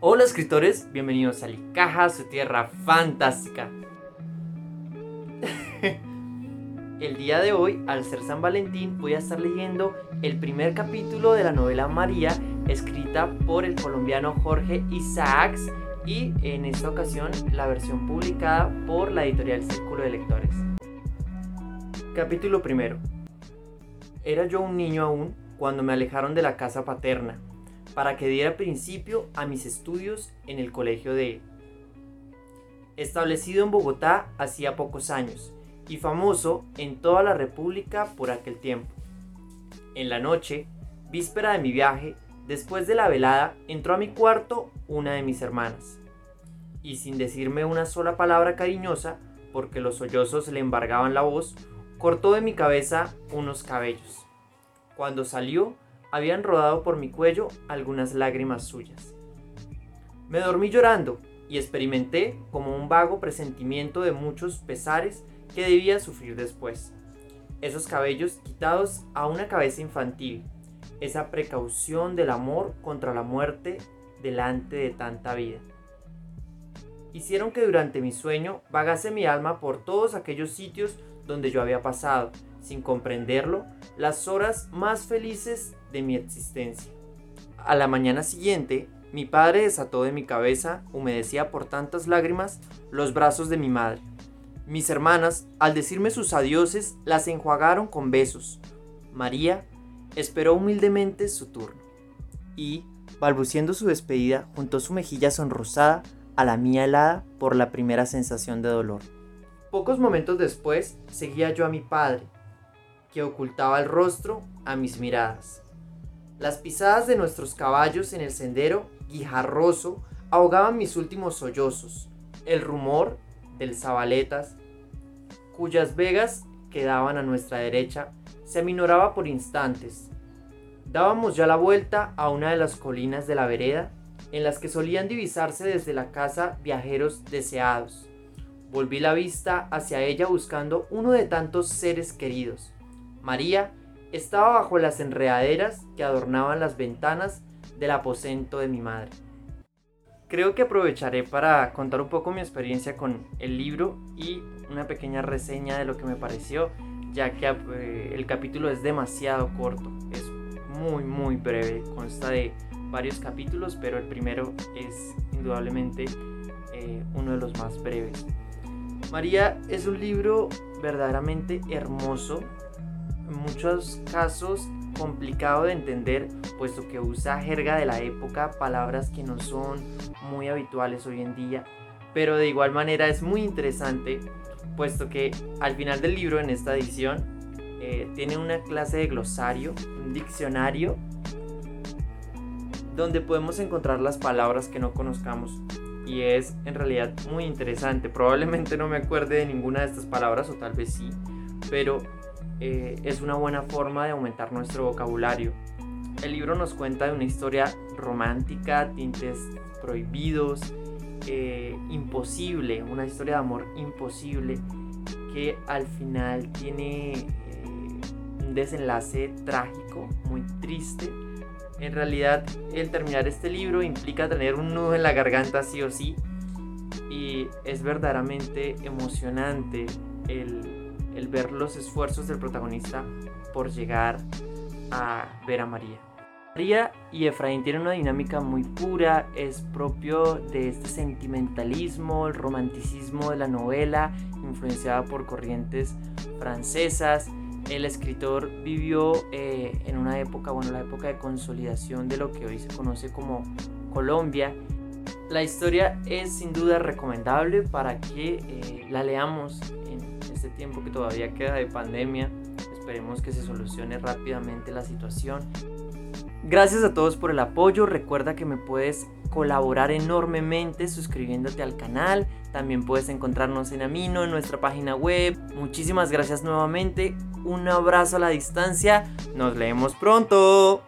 Hola escritores, bienvenidos a Licaja, su tierra fantástica. El día de hoy, al ser San Valentín, voy a estar leyendo el primer capítulo de la novela María, escrita por el colombiano Jorge Isaacs y en esta ocasión la versión publicada por la editorial Círculo de Lectores. Capítulo primero. Era yo un niño aún cuando me alejaron de la casa paterna para que diera principio a mis estudios en el colegio de establecido en Bogotá hacía pocos años y famoso en toda la República por aquel tiempo. En la noche, víspera de mi viaje, después de la velada, entró a mi cuarto una de mis hermanas. Y sin decirme una sola palabra cariñosa, porque los sollozos le embargaban la voz, cortó de mi cabeza unos cabellos. Cuando salió, habían rodado por mi cuello algunas lágrimas suyas. Me dormí llorando y experimenté como un vago presentimiento de muchos pesares que debía sufrir después. Esos cabellos quitados a una cabeza infantil, esa precaución del amor contra la muerte delante de tanta vida. Hicieron que durante mi sueño vagase mi alma por todos aquellos sitios donde yo había pasado, sin comprenderlo, las horas más felices de mi existencia. A la mañana siguiente, mi padre desató de mi cabeza, humedecía por tantas lágrimas, los brazos de mi madre. Mis hermanas, al decirme sus adioses, las enjuagaron con besos. María esperó humildemente su turno y, balbuciendo su despedida, juntó su mejilla sonrosada a la mía helada por la primera sensación de dolor. Pocos momentos después, seguía yo a mi padre, ocultaba el rostro a mis miradas. Las pisadas de nuestros caballos en el sendero guijarroso ahogaban mis últimos sollozos. El rumor del Zabaletas, cuyas vegas quedaban a nuestra derecha, se aminoraba por instantes. Dábamos ya la vuelta a una de las colinas de la vereda, en las que solían divisarse desde la casa viajeros deseados. Volví la vista hacia ella buscando uno de tantos seres queridos. María estaba bajo las enredaderas que adornaban las ventanas del aposento de mi madre creo que aprovecharé para contar un poco mi experiencia con el libro y una pequeña reseña de lo que me pareció, ya que eh, el capítulo es demasiado corto, es muy muy breve, consta de varios capítulos, pero el primero es indudablemente eh, uno de los más breves. María es un libro verdaderamente hermoso, en muchos casos complicado de entender, puesto que usa jerga de la época, palabras que no son muy habituales hoy en día, pero de igual manera es muy interesante, puesto que al final del libro, en esta edición, eh, tiene una clase de glosario, un diccionario, donde podemos encontrar las palabras que no conozcamos. Y es en realidad muy interesante. Probablemente no me acuerde de ninguna de estas palabras, o tal vez sí, pero eh, es una buena forma de aumentar nuestro vocabulario. El libro nos cuenta de una historia romántica, tintes prohibidos, eh, imposible, una historia de amor imposible que al final tiene eh, un desenlace trágico, muy triste. En realidad el terminar este libro implica tener un nudo en la garganta sí o sí y es verdaderamente emocionante el el ver los esfuerzos del protagonista por llegar a ver a María. María y Efraín tienen una dinámica muy pura, es propio de este sentimentalismo, el romanticismo de la novela, influenciada por corrientes francesas. El escritor vivió eh, en una época, bueno, la época de consolidación de lo que hoy se conoce como Colombia. La historia es sin duda recomendable para que eh, la leamos este tiempo que todavía queda de pandemia. Esperemos que se solucione rápidamente la situación. Gracias a todos por el apoyo. Recuerda que me puedes colaborar enormemente suscribiéndote al canal. También puedes encontrarnos en Amino, en nuestra página web. Muchísimas gracias nuevamente. Un abrazo a la distancia. Nos leemos pronto.